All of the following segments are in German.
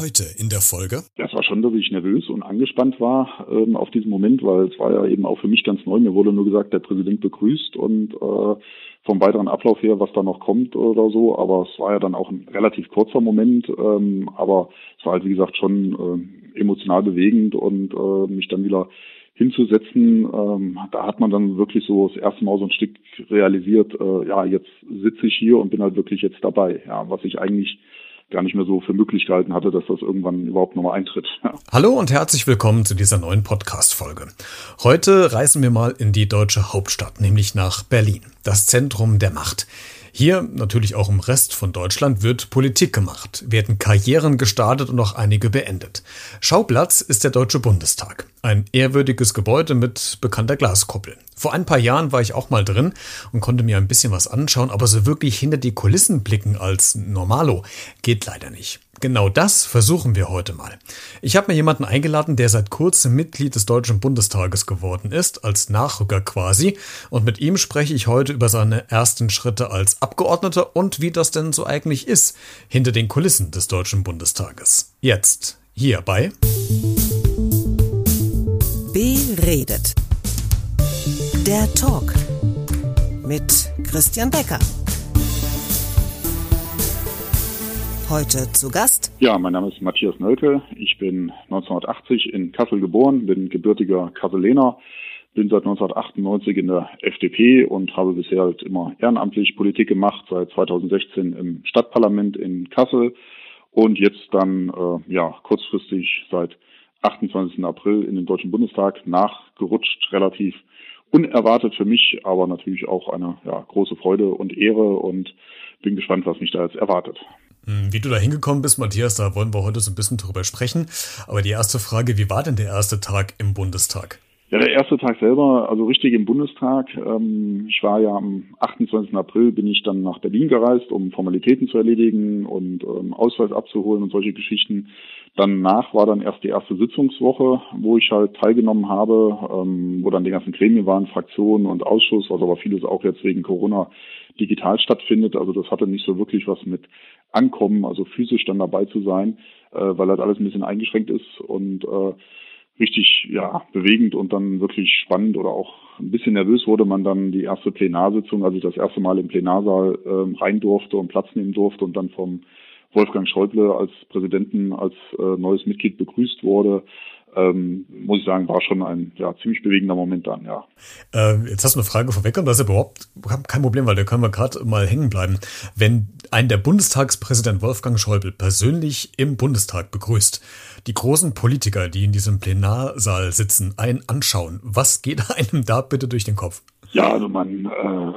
heute in der Folge? Das war schon, dass ich nervös und angespannt war ähm, auf diesen Moment, weil es war ja eben auch für mich ganz neu. Mir wurde nur gesagt, der Präsident begrüßt und äh, vom weiteren Ablauf her, was da noch kommt oder so. Aber es war ja dann auch ein relativ kurzer Moment. Ähm, aber es war halt, wie gesagt, schon äh, emotional bewegend und äh, mich dann wieder hinzusetzen, ähm, da hat man dann wirklich so das erste Mal so ein Stück realisiert, äh, ja, jetzt sitze ich hier und bin halt wirklich jetzt dabei, ja, was ich eigentlich gar nicht mehr so für möglich gehalten hatte, dass das irgendwann überhaupt nochmal eintritt. Hallo und herzlich willkommen zu dieser neuen Podcast-Folge. Heute reisen wir mal in die deutsche Hauptstadt, nämlich nach Berlin, das Zentrum der Macht. Hier, natürlich auch im Rest von Deutschland, wird Politik gemacht, werden Karrieren gestartet und auch einige beendet. Schauplatz ist der Deutsche Bundestag. Ein ehrwürdiges Gebäude mit bekannter Glaskuppel. Vor ein paar Jahren war ich auch mal drin und konnte mir ein bisschen was anschauen, aber so wirklich hinter die Kulissen blicken als Normalo geht leider nicht. Genau das versuchen wir heute mal. Ich habe mir jemanden eingeladen, der seit kurzem Mitglied des Deutschen Bundestages geworden ist, als Nachrücker quasi, und mit ihm spreche ich heute über seine ersten Schritte als Abgeordneter und wie das denn so eigentlich ist hinter den Kulissen des Deutschen Bundestages. Jetzt hier bei Beredet. Der Talk mit Christian Becker. Heute zu Gast. Ja, mein Name ist Matthias Nölke. Ich bin 1980 in Kassel geboren, bin gebürtiger Kasselener, bin seit 1998 in der FDP und habe bisher halt immer ehrenamtlich Politik gemacht, seit 2016 im Stadtparlament in Kassel und jetzt dann äh, ja kurzfristig seit 28. April in den Deutschen Bundestag nachgerutscht, relativ unerwartet für mich, aber natürlich auch eine ja, große Freude und Ehre und bin gespannt, was mich da jetzt erwartet. Hm, wie du da hingekommen bist, Matthias, da wollen wir heute so ein bisschen drüber sprechen. Aber die erste Frage, wie war denn der erste Tag im Bundestag? Ja, der erste Tag selber, also richtig im Bundestag. Ähm, ich war ja am 28. April, bin ich dann nach Berlin gereist, um Formalitäten zu erledigen und ähm, Ausweis abzuholen und solche Geschichten. Danach war dann erst die erste Sitzungswoche, wo ich halt teilgenommen habe, ähm, wo dann die ganzen Gremien waren, Fraktionen und Ausschuss, was aber vieles auch jetzt wegen Corona digital stattfindet. Also das hatte nicht so wirklich was mit Ankommen, also physisch dann dabei zu sein, äh, weil halt alles ein bisschen eingeschränkt ist und äh, richtig ja bewegend und dann wirklich spannend oder auch ein bisschen nervös wurde man dann die erste Plenarsitzung, als ich das erste Mal im Plenarsaal ähm, rein durfte und Platz nehmen durfte und dann vom Wolfgang Schäuble als Präsidenten als äh, neues Mitglied begrüßt wurde ähm, muss ich sagen, war schon ein ja, ziemlich bewegender Moment dann, ja. Äh, jetzt hast du eine Frage vorweggenommen, das ist überhaupt kein Problem, weil da können wir gerade mal hängen bleiben. Wenn ein der Bundestagspräsident Wolfgang Schäuble persönlich im Bundestag begrüßt, die großen Politiker, die in diesem Plenarsaal sitzen, einen anschauen, was geht einem da bitte durch den Kopf? Ja, also man äh,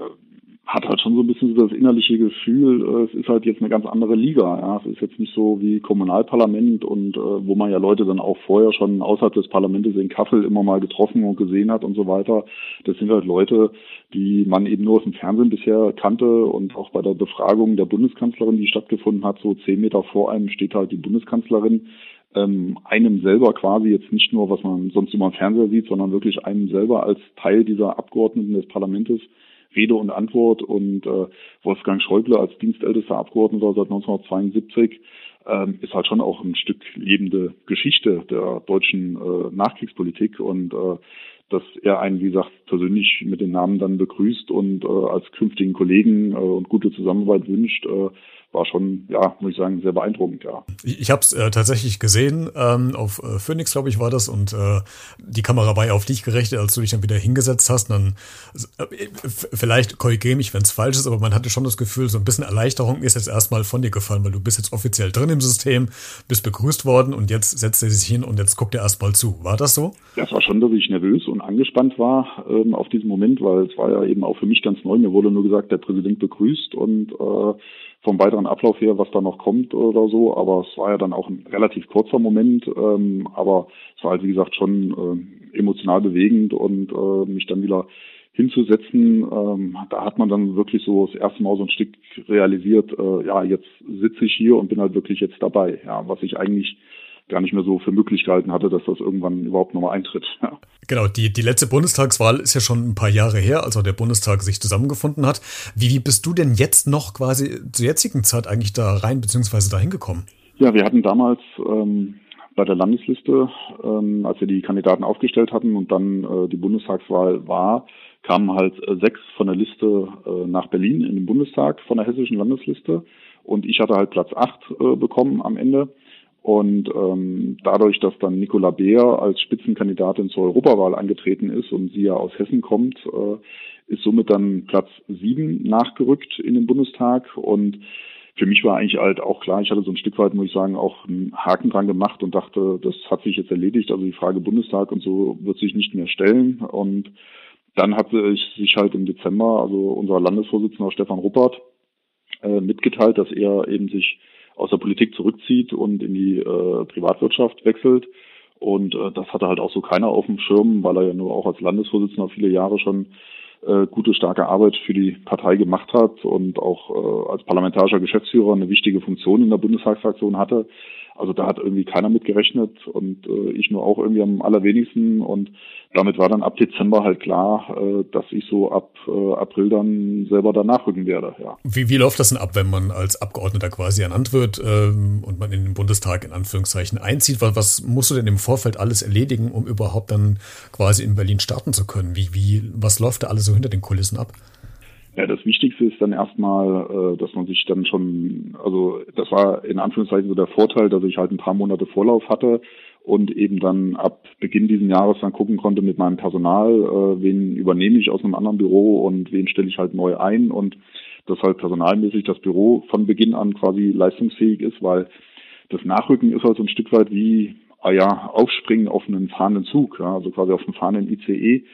hat halt schon so ein bisschen so das innerliche Gefühl, äh, es ist halt jetzt eine ganz andere Liga. Ja. Es ist jetzt nicht so wie Kommunalparlament und äh, wo man ja Leute dann auch vorher schon außerhalb des Parlaments in Kassel immer mal getroffen und gesehen hat und so weiter. Das sind halt Leute, die man eben nur aus dem Fernsehen bisher kannte und auch bei der Befragung der Bundeskanzlerin, die stattgefunden hat, so zehn Meter vor einem steht halt die Bundeskanzlerin ähm, einem selber quasi jetzt nicht nur, was man sonst immer im Fernseher sieht, sondern wirklich einem selber als Teil dieser Abgeordneten des Parlaments Rede und Antwort. Und äh, Wolfgang Schäuble als dienstältester Abgeordneter seit 1972 ähm, ist halt schon auch ein Stück lebende Geschichte der deutschen äh, Nachkriegspolitik. Und äh, dass er einen, wie gesagt, persönlich mit den Namen dann begrüßt und äh, als künftigen Kollegen äh, und gute Zusammenarbeit wünscht, äh, war schon, ja, muss ich sagen, sehr beeindruckend, ja. Ich, ich habe es äh, tatsächlich gesehen, ähm, auf äh, Phoenix, glaube ich, war das, und äh, die Kamera war ja auf dich gerichtet, als du dich dann wieder hingesetzt hast. Dann, äh, vielleicht korrigiere mich, wenn es falsch ist, aber man hatte schon das Gefühl, so ein bisschen Erleichterung ist jetzt erstmal von dir gefallen, weil du bist jetzt offiziell drin im System, bist begrüßt worden und jetzt setzt er sich hin und jetzt guckt er erstmal zu. War das so? Ja, es war schon, dass ich nervös und angespannt war ähm, auf diesen Moment, weil es war ja eben auch für mich ganz neu. Mir wurde nur gesagt, der Präsident begrüßt und äh, vom weiteren Ablauf her, was da noch kommt oder so. Aber es war ja dann auch ein relativ kurzer Moment. Ähm, aber es war halt, wie gesagt, schon äh, emotional bewegend und äh, mich dann wieder hinzusetzen, ähm, da hat man dann wirklich so das erste Mal so ein Stück realisiert, äh, ja, jetzt sitze ich hier und bin halt wirklich jetzt dabei, ja, was ich eigentlich gar nicht mehr so für möglich gehalten hatte, dass das irgendwann überhaupt nochmal eintritt. Ja. Genau, die, die letzte Bundestagswahl ist ja schon ein paar Jahre her, als auch der Bundestag sich zusammengefunden hat. Wie, wie bist du denn jetzt noch quasi zur jetzigen Zeit eigentlich da rein bzw. da hingekommen? Ja, wir hatten damals ähm, bei der Landesliste, ähm, als wir die Kandidaten aufgestellt hatten und dann äh, die Bundestagswahl war, kamen halt äh, sechs von der Liste äh, nach Berlin in den Bundestag von der hessischen Landesliste und ich hatte halt Platz acht äh, bekommen am Ende. Und ähm, dadurch, dass dann Nicola Beer als Spitzenkandidatin zur Europawahl angetreten ist und sie ja aus Hessen kommt, äh, ist somit dann Platz sieben nachgerückt in den Bundestag. Und für mich war eigentlich halt auch klar, ich hatte so ein Stück weit, muss ich sagen, auch einen Haken dran gemacht und dachte, das hat sich jetzt erledigt. Also die Frage Bundestag und so wird sich nicht mehr stellen. Und dann hat sich halt im Dezember, also unser Landesvorsitzender Stefan Ruppert, äh, mitgeteilt, dass er eben sich aus der Politik zurückzieht und in die äh, Privatwirtschaft wechselt. Und äh, das hatte halt auch so keiner auf dem Schirm, weil er ja nur auch als Landesvorsitzender viele Jahre schon äh, gute, starke Arbeit für die Partei gemacht hat und auch äh, als parlamentarischer Geschäftsführer eine wichtige Funktion in der Bundestagsfraktion hatte. Also da hat irgendwie keiner mit gerechnet und äh, ich nur auch irgendwie am allerwenigsten. Und damit war dann ab Dezember halt klar, äh, dass ich so ab äh, April dann selber danach rücken werde. Ja. Wie, wie läuft das denn ab, wenn man als Abgeordneter quasi ernannt wird ähm, und man in den Bundestag in Anführungszeichen einzieht? Was, was musst du denn im Vorfeld alles erledigen, um überhaupt dann quasi in Berlin starten zu können? Wie, wie, was läuft da alles so hinter den Kulissen ab? Ja, das Wichtigste ist dann erstmal, äh, dass man sich dann schon, also das war in Anführungszeichen so der Vorteil, dass ich halt ein paar Monate Vorlauf hatte und eben dann ab Beginn diesen Jahres dann gucken konnte mit meinem Personal, äh, wen übernehme ich aus einem anderen Büro und wen stelle ich halt neu ein und dass halt personalmäßig das Büro von Beginn an quasi leistungsfähig ist, weil das Nachrücken ist halt so ein Stück weit wie, ah ja, aufspringen auf einen fahrenden Zug, ja, also quasi auf einen fahrenden ICE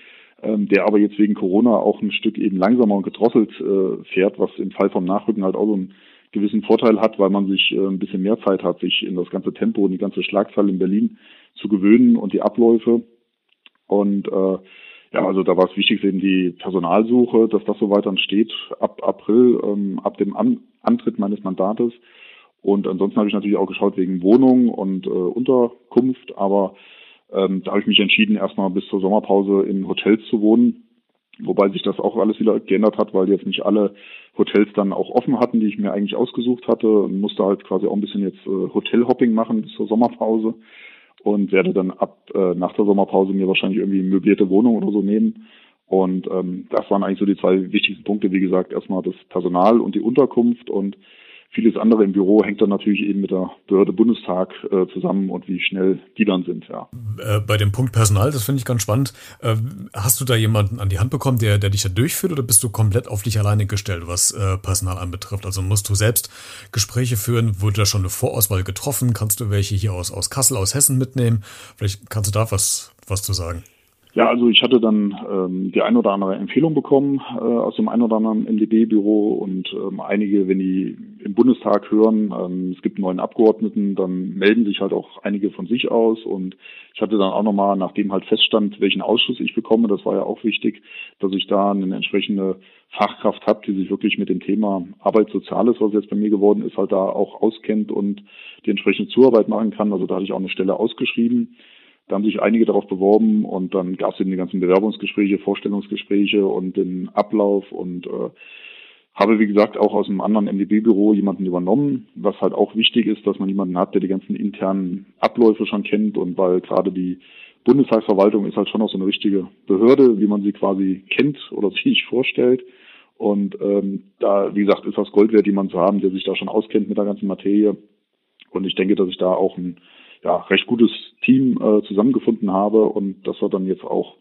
ähm, der aber jetzt wegen Corona auch ein Stück eben langsamer und gedrosselt äh, fährt, was im Fall vom Nachrücken halt auch so einen gewissen Vorteil hat, weil man sich äh, ein bisschen mehr Zeit hat, sich in das ganze Tempo und die ganze Schlagzahl in Berlin zu gewöhnen und die Abläufe. Und äh, ja, also da war es wichtig, eben die Personalsuche, dass das so weiter steht ab April, ähm, ab dem An Antritt meines Mandates. Und ansonsten habe ich natürlich auch geschaut wegen Wohnung und äh, Unterkunft, aber ähm, da habe ich mich entschieden, erstmal bis zur Sommerpause in Hotels zu wohnen. Wobei sich das auch alles wieder geändert hat, weil jetzt nicht alle Hotels dann auch offen hatten, die ich mir eigentlich ausgesucht hatte und musste halt quasi auch ein bisschen jetzt äh, Hotelhopping machen bis zur Sommerpause und werde dann ab äh, nach der Sommerpause mir wahrscheinlich irgendwie möblierte Wohnung oder so nehmen. Und ähm, das waren eigentlich so die zwei wichtigsten Punkte. Wie gesagt, erstmal das Personal und die Unterkunft und Vieles andere im Büro hängt dann natürlich eben mit der Behörde Bundestag äh, zusammen und wie schnell die dann sind, ja. Äh, bei dem Punkt Personal, das finde ich ganz spannend. Äh, hast du da jemanden an die Hand bekommen, der, der dich da durchführt oder bist du komplett auf dich alleine gestellt, was äh, Personal anbetrifft? Also musst du selbst Gespräche führen? Wurde da schon eine Vorauswahl getroffen? Kannst du welche hier aus, aus Kassel, aus Hessen mitnehmen? Vielleicht kannst du da was, was zu sagen. Ja, also ich hatte dann ähm, die ein oder andere Empfehlung bekommen äh, aus dem ein oder anderen MdB-Büro und ähm, einige, wenn die im Bundestag hören, ähm, es gibt einen neuen Abgeordneten, dann melden sich halt auch einige von sich aus und ich hatte dann auch nochmal, nachdem halt feststand, welchen Ausschuss ich bekomme, das war ja auch wichtig, dass ich da eine entsprechende Fachkraft habe, die sich wirklich mit dem Thema Arbeit Soziales, was jetzt bei mir geworden ist, halt da auch auskennt und die entsprechende Zuarbeit machen kann. Also da hatte ich auch eine Stelle ausgeschrieben. Da haben sich einige darauf beworben und dann gab es eben die ganzen Bewerbungsgespräche, Vorstellungsgespräche und den Ablauf und äh, habe, wie gesagt, auch aus einem anderen MDB-Büro jemanden übernommen, was halt auch wichtig ist, dass man jemanden hat, der die ganzen internen Abläufe schon kennt und weil gerade die Bundestagsverwaltung ist halt schon auch so eine richtige Behörde, wie man sie quasi kennt oder sich vorstellt. Und ähm, da, wie gesagt, ist das Gold wert, jemanden zu haben, der sich da schon auskennt mit der ganzen Materie. Und ich denke, dass ich da auch ein ja, recht gutes Team äh, zusammengefunden habe und dass wir dann jetzt auch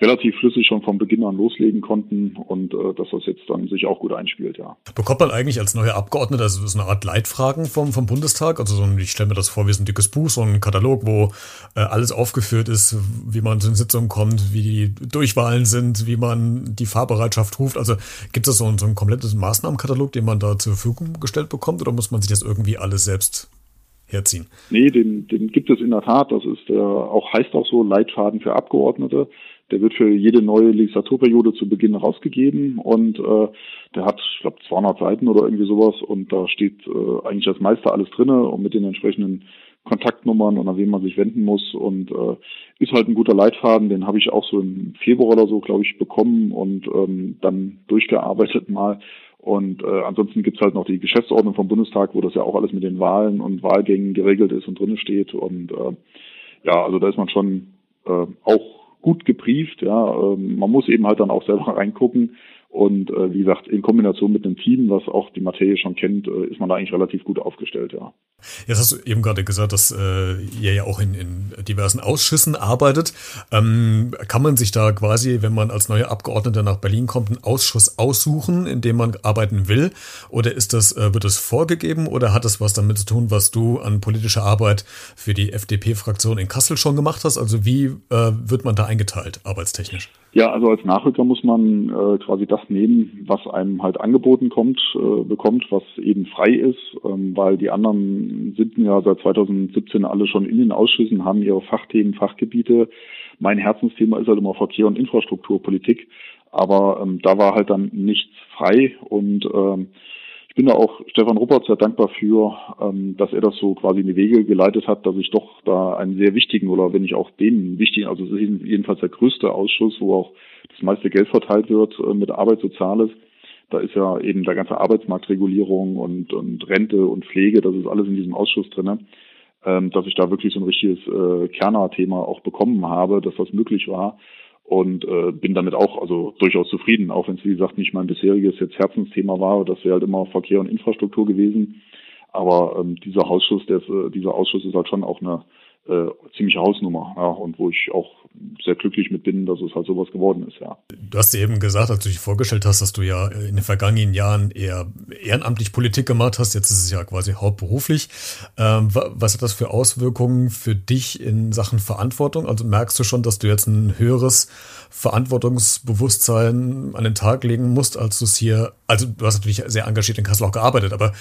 relativ flüssig schon von Beginn an loslegen konnten und äh, dass das jetzt dann sich auch gut einspielt, ja. Bekommt man eigentlich als neuer Abgeordneter so eine Art Leitfragen vom, vom Bundestag? Also so ein, ich stelle mir das vor wie so ein dickes Buch, so ein Katalog, wo äh, alles aufgeführt ist, wie man zu den Sitzungen kommt, wie die Durchwahlen sind, wie man die Fahrbereitschaft ruft. Also gibt es so so ein komplettes Maßnahmenkatalog, den man da zur Verfügung gestellt bekommt oder muss man sich das irgendwie alles selbst herziehen? Nee, den, den gibt es in der Tat. Das ist äh, auch heißt auch so Leitfaden für Abgeordnete. Der wird für jede neue Legislaturperiode zu Beginn rausgegeben und äh, der hat, ich glaube, 200 Seiten oder irgendwie sowas und da steht äh, eigentlich das meiste alles drinne und mit den entsprechenden Kontaktnummern und an wen man sich wenden muss und äh, ist halt ein guter Leitfaden, den habe ich auch so im Februar oder so, glaube ich, bekommen und ähm, dann durchgearbeitet mal Und äh, ansonsten gibt's halt noch die Geschäftsordnung vom Bundestag, wo das ja auch alles mit den Wahlen und Wahlgängen geregelt ist und drinnen steht. Und äh, ja, also da ist man schon äh, auch gut gebrieft. Ja, ähm, man muss eben halt dann auch selber reingucken. Und äh, wie gesagt, in Kombination mit einem Team, was auch die Materie schon kennt, äh, ist man da eigentlich relativ gut aufgestellt, ja. Jetzt hast du eben gerade gesagt, dass äh, ihr ja auch in, in diversen Ausschüssen arbeitet. Ähm, kann man sich da quasi, wenn man als neuer Abgeordneter nach Berlin kommt, einen Ausschuss aussuchen, in dem man arbeiten will? Oder ist das, äh, wird das vorgegeben oder hat das was damit zu tun, was du an politischer Arbeit für die FDP-Fraktion in Kassel schon gemacht hast? Also wie äh, wird man da eingeteilt, arbeitstechnisch? Ja, also als Nachrücker muss man äh, quasi das nehmen, was einem halt angeboten kommt, äh, bekommt, was eben frei ist, ähm, weil die anderen sind ja seit 2017 alle schon in den Ausschüssen, haben ihre Fachthemen, Fachgebiete. Mein Herzensthema ist halt immer Verkehr und Infrastrukturpolitik, aber ähm, da war halt dann nichts frei und ähm, ich bin da auch Stefan Ruppert sehr dankbar für, ähm, dass er das so quasi in die Wege geleitet hat, dass ich doch da einen sehr wichtigen oder wenn ich auch den wichtigen, also es ist jedenfalls der größte Ausschuss, wo auch das meiste Geld verteilt wird äh, mit Arbeit, Soziales. Da ist ja eben der ganze Arbeitsmarktregulierung und, und Rente und Pflege, das ist alles in diesem Ausschuss drinne, ähm, dass ich da wirklich so ein richtiges äh, Kerner-Thema auch bekommen habe, dass das möglich war und äh, bin damit auch also durchaus zufrieden, auch wenn es wie gesagt nicht mein bisheriges jetzt Herzensthema war, das wäre halt immer Verkehr und Infrastruktur gewesen. Aber ähm, dieser Ausschuss, der, äh, dieser Ausschuss ist halt schon auch eine äh, ziemliche Hausnummer, ja, und wo ich auch sehr glücklich mit bin, dass es halt sowas geworden ist, ja. Du hast eben gesagt, als du dich vorgestellt hast, dass du ja in den vergangenen Jahren eher ehrenamtlich Politik gemacht hast, jetzt ist es ja quasi hauptberuflich. Ähm, was hat das für Auswirkungen für dich in Sachen Verantwortung? Also merkst du schon, dass du jetzt ein höheres Verantwortungsbewusstsein an den Tag legen musst, als du es hier, also du hast natürlich sehr engagiert in Kassel auch gearbeitet, aber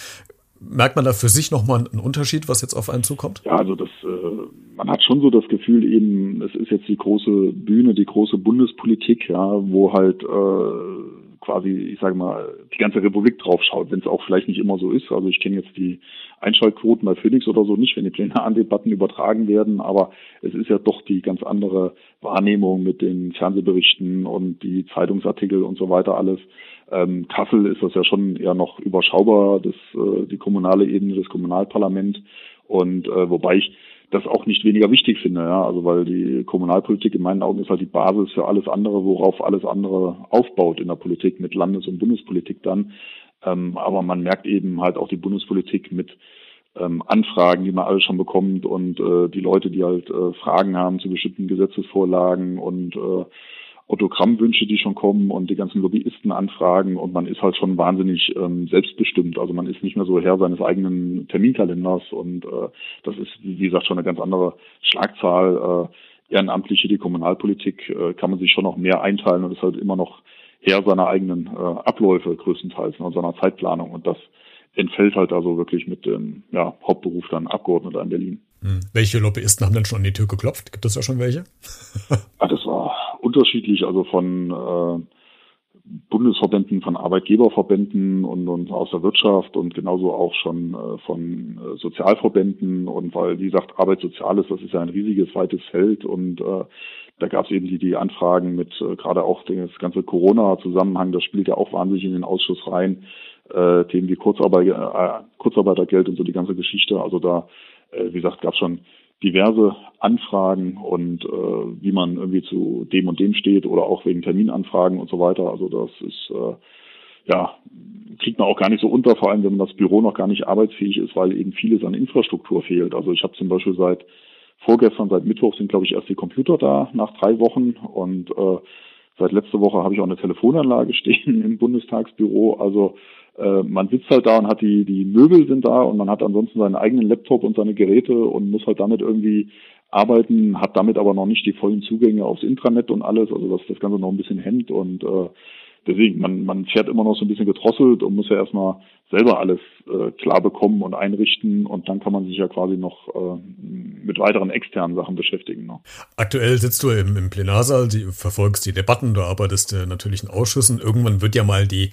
merkt man da für sich nochmal einen Unterschied, was jetzt auf einen zukommt? Ja, also das, äh, man hat schon so das Gefühl eben, es ist jetzt die große Bühne, die große Bundespolitik, ja, wo halt äh, quasi, ich sage mal, die ganze Republik draufschaut, wenn es auch vielleicht nicht immer so ist. Also ich kenne jetzt die Einschaltquoten bei Phoenix oder so nicht, wenn die plenaren Debatten übertragen werden, aber es ist ja doch die ganz andere Wahrnehmung mit den Fernsehberichten und die Zeitungsartikel und so weiter alles. Ähm, Kassel ist das ja schon eher noch überschaubar, das, äh, die kommunale Ebene, das Kommunalparlament. Und äh, wobei ich das auch nicht weniger wichtig finde, ja, also weil die Kommunalpolitik in meinen Augen ist halt die Basis für alles andere, worauf alles andere aufbaut in der Politik mit Landes- und Bundespolitik dann. Ähm, aber man merkt eben halt auch die Bundespolitik mit ähm, Anfragen, die man alles schon bekommt und äh, die Leute, die halt äh, Fragen haben zu bestimmten Gesetzesvorlagen und äh, Autogrammwünsche, die schon kommen und die ganzen Lobbyistenanfragen und man ist halt schon wahnsinnig ähm, selbstbestimmt. Also man ist nicht mehr so Herr seines eigenen Terminkalenders und äh, das ist, wie gesagt, schon eine ganz andere Schlagzahl. Äh, Ehrenamtliche, die Kommunalpolitik äh, kann man sich schon noch mehr einteilen und ist halt immer noch Herr seiner eigenen äh, Abläufe größtenteils ne, und seiner Zeitplanung und das entfällt halt also wirklich mit dem ja, Hauptberuf dann Abgeordneter in Berlin. Hm. Welche Lobbyisten haben denn schon an die Tür geklopft? Gibt es da schon welche? ah, das war unterschiedlich, also von äh, Bundesverbänden, von Arbeitgeberverbänden und, und aus der Wirtschaft und genauso auch schon äh, von äh, Sozialverbänden. Und weil, wie gesagt, Arbeitssoziales, das ist ja ein riesiges, weites Feld. Und äh, da gab es eben die, die Anfragen mit äh, gerade auch das ganze Corona-Zusammenhang, das spielt ja auch wahnsinnig in den Ausschuss rein, äh, Themen wie Kurzarbeit, äh, Kurzarbeitergeld und so die ganze Geschichte. Also da, äh, wie gesagt, gab es schon diverse Anfragen und äh, wie man irgendwie zu dem und dem steht oder auch wegen Terminanfragen und so weiter. Also das ist äh, ja kriegt man auch gar nicht so unter, vor allem wenn man das Büro noch gar nicht arbeitsfähig ist, weil eben vieles an Infrastruktur fehlt. Also ich habe zum Beispiel seit vorgestern, seit Mittwoch sind glaube ich erst die Computer da nach drei Wochen und äh, seit letzter Woche habe ich auch eine Telefonanlage stehen im Bundestagsbüro. Also äh, man sitzt halt da und hat die, die Möbel sind da und man hat ansonsten seinen eigenen Laptop und seine Geräte und muss halt damit irgendwie arbeiten, hat damit aber noch nicht die vollen Zugänge aufs Intranet und alles, also dass das Ganze noch ein bisschen hemmt und äh, deswegen, man, man fährt immer noch so ein bisschen gedrosselt und muss ja erstmal selber alles äh, klar bekommen und einrichten und dann kann man sich ja quasi noch äh, mit weiteren externen Sachen beschäftigen. Ne? Aktuell sitzt du im, im Plenarsaal, die, verfolgst die Debatten, du arbeitest äh, natürlich in Ausschüssen. Irgendwann wird ja mal die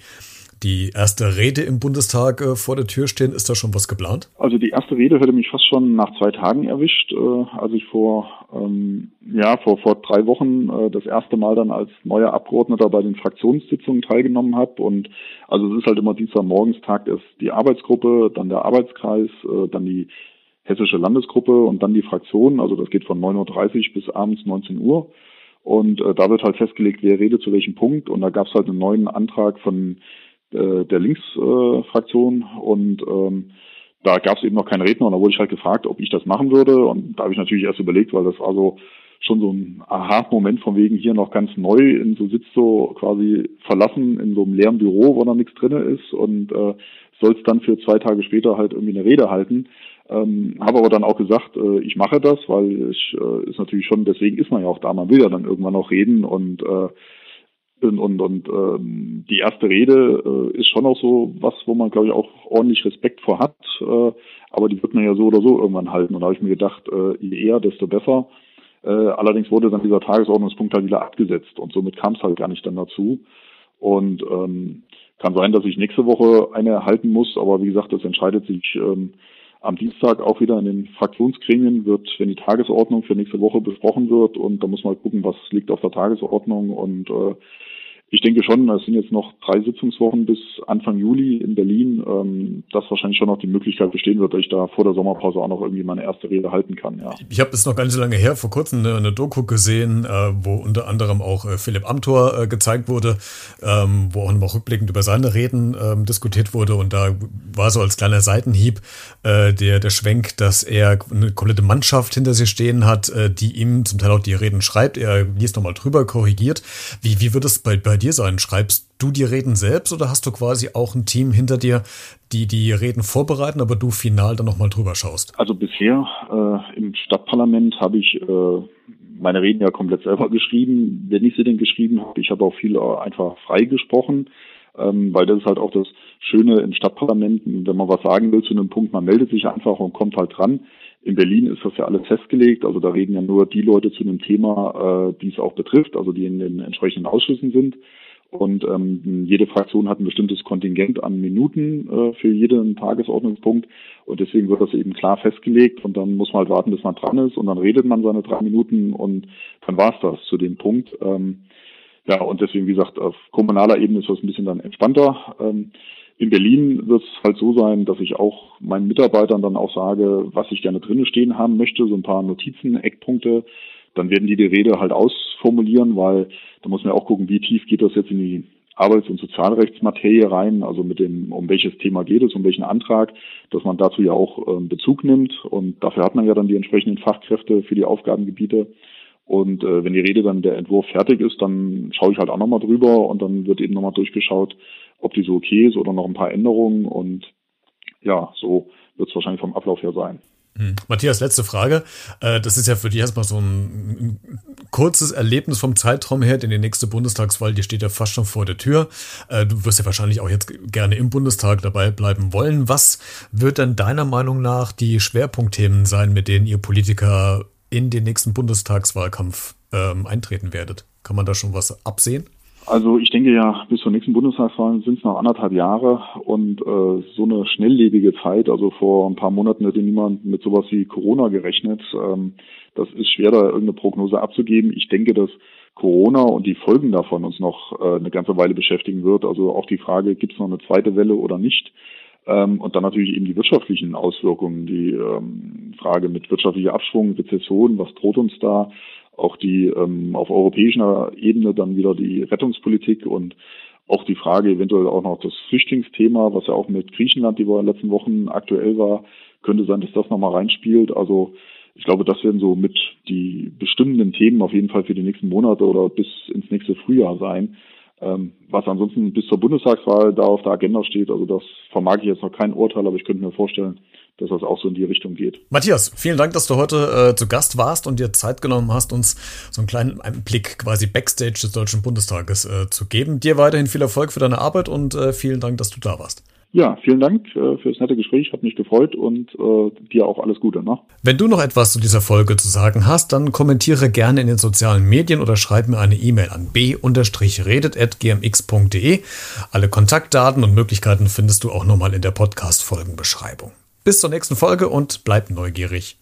die erste Rede im Bundestag äh, vor der Tür stehen. Ist da schon was geplant? Also die erste Rede hätte mich fast schon nach zwei Tagen erwischt, äh, als ich vor ähm, ja vor, vor drei Wochen äh, das erste Mal dann als neuer Abgeordneter bei den Fraktionssitzungen teilgenommen habe. Und also es ist halt immer dieser Morgenstag ist die Arbeitsgruppe, dann der Arbeitskreis, äh, dann die hessische Landesgruppe und dann die Fraktion. Also das geht von 9.30 Uhr bis abends 19 Uhr. Und äh, da wird halt festgelegt, wer redet zu welchem Punkt. Und da gab es halt einen neuen Antrag von äh, der Linksfraktion. Äh, und ähm, da gab es eben noch keinen Redner. Und da wurde ich halt gefragt, ob ich das machen würde. Und da habe ich natürlich erst überlegt, weil das war so schon so ein Aha-Moment von wegen hier noch ganz neu in so sitzt so quasi verlassen in so einem leeren Büro, wo noch nichts drinne ist. Und äh, soll es dann für zwei Tage später halt irgendwie eine Rede halten. Ähm, habe aber dann auch gesagt, äh, ich mache das, weil ich äh, ist natürlich schon, deswegen ist man ja auch da, man will ja dann irgendwann noch reden. Und äh, und, und, und ähm, die erste Rede äh, ist schon auch so was, wo man, glaube ich, auch ordentlich Respekt vor hat. Äh, aber die wird man ja so oder so irgendwann halten. Und da habe ich mir gedacht, äh, je eher, desto besser. Äh, allerdings wurde dann dieser Tagesordnungspunkt halt wieder abgesetzt und somit kam es halt gar nicht dann dazu. Und ähm, kann sein, dass ich nächste Woche eine halten muss, aber wie gesagt, das entscheidet sich ähm, am Dienstag auch wieder in den Fraktionsgremien wird, wenn die Tagesordnung für nächste Woche besprochen wird und da muss man gucken, was liegt auf der Tagesordnung und äh, ich denke schon, es sind jetzt noch drei Sitzungswochen bis Anfang Juli in Berlin, ähm, dass wahrscheinlich schon noch die Möglichkeit bestehen wird, dass ich da vor der Sommerpause auch noch irgendwie meine erste Rede halten kann. Ja. Ich habe es noch gar nicht so lange her, vor kurzem eine, eine Doku gesehen, äh, wo unter anderem auch äh, Philipp Amthor äh, gezeigt wurde, ähm, wo auch nochmal rückblickend über seine Reden ähm, diskutiert wurde und da war so als kleiner Seitenhieb äh, der, der Schwenk, dass er eine komplette Mannschaft hinter sich stehen hat, äh, die ihm zum Teil auch die Reden schreibt. Er liest nochmal drüber, korrigiert. Wie, wie wird es bei, bei dir sein? Schreibst du die Reden selbst oder hast du quasi auch ein Team hinter dir, die die Reden vorbereiten, aber du final dann nochmal drüber schaust? Also bisher äh, im Stadtparlament habe ich äh, meine Reden ja komplett selber geschrieben. Wenn ich sie denn geschrieben habe, ich habe auch viel äh, einfach frei gesprochen, ähm, weil das ist halt auch das Schöne im Stadtparlament, wenn man was sagen will zu einem Punkt, man meldet sich einfach und kommt halt dran. In Berlin ist das ja alles festgelegt, also da reden ja nur die Leute zu einem Thema, äh, die es auch betrifft, also die in den entsprechenden Ausschüssen sind. Und ähm, jede Fraktion hat ein bestimmtes Kontingent an Minuten äh, für jeden Tagesordnungspunkt. Und deswegen wird das eben klar festgelegt. Und dann muss man halt warten, bis man dran ist. Und dann redet man seine drei Minuten und dann war's das zu dem Punkt. Ähm, ja, und deswegen, wie gesagt, auf kommunaler Ebene ist das ein bisschen dann entspannter. Ähm, in Berlin wird es halt so sein, dass ich auch meinen Mitarbeitern dann auch sage, was ich gerne drinnen stehen haben möchte, so ein paar Notizen, Eckpunkte. Dann werden die die Rede halt ausformulieren, weil da muss man auch gucken, wie tief geht das jetzt in die Arbeits- und Sozialrechtsmaterie rein, also mit dem, um welches Thema geht es, um welchen Antrag, dass man dazu ja auch ähm, Bezug nimmt. Und dafür hat man ja dann die entsprechenden Fachkräfte für die Aufgabengebiete. Und äh, wenn die Rede dann der Entwurf fertig ist, dann schaue ich halt auch nochmal drüber und dann wird eben nochmal durchgeschaut, ob die so okay ist oder noch ein paar Änderungen und ja, so wird es wahrscheinlich vom Ablauf her sein. Hm. Matthias, letzte Frage. Äh, das ist ja für dich erstmal so ein kurzes Erlebnis vom Zeitraum her, denn die nächste Bundestagswahl, die steht ja fast schon vor der Tür. Äh, du wirst ja wahrscheinlich auch jetzt gerne im Bundestag dabei bleiben wollen. Was wird denn deiner Meinung nach die Schwerpunktthemen sein, mit denen ihr Politiker in den nächsten Bundestagswahlkampf ähm, eintreten werdet? Kann man da schon was absehen? Also ich denke ja, bis zur nächsten Bundestagswahl sind es noch anderthalb Jahre und äh, so eine schnelllebige Zeit, also vor ein paar Monaten hätte niemand mit sowas wie Corona gerechnet. Ähm, das ist schwer, da irgendeine Prognose abzugeben. Ich denke, dass Corona und die Folgen davon uns noch äh, eine ganze Weile beschäftigen wird. Also auch die Frage, gibt es noch eine zweite Welle oder nicht? Ähm, und dann natürlich eben die wirtschaftlichen Auswirkungen, die ähm, Frage mit wirtschaftlicher Abschwung, Rezession, was droht uns da? Auch die ähm, auf europäischer Ebene dann wieder die Rettungspolitik und auch die Frage eventuell auch noch das Flüchtlingsthema, was ja auch mit Griechenland die in den letzten Wochen aktuell war, könnte sein, dass das nochmal reinspielt. Also ich glaube, das werden so mit die bestimmenden Themen auf jeden Fall für die nächsten Monate oder bis ins nächste Frühjahr sein. Ähm, was ansonsten bis zur Bundestagswahl da auf der Agenda steht, also das vermag ich jetzt noch kein Urteil, aber ich könnte mir vorstellen, dass das auch so in die Richtung geht. Matthias, vielen Dank, dass du heute äh, zu Gast warst und dir Zeit genommen hast, uns so einen kleinen Blick quasi Backstage des Deutschen Bundestages äh, zu geben. Dir weiterhin viel Erfolg für deine Arbeit und äh, vielen Dank, dass du da warst. Ja, vielen Dank äh, für das nette Gespräch, hat mich gefreut und äh, dir auch alles Gute. Ne? Wenn du noch etwas zu dieser Folge zu sagen hast, dann kommentiere gerne in den sozialen Medien oder schreib mir eine E-Mail an b-redet.gmx.de. Alle Kontaktdaten und Möglichkeiten findest du auch nochmal in der Podcast-Folgenbeschreibung. Bis zur nächsten Folge und bleib neugierig.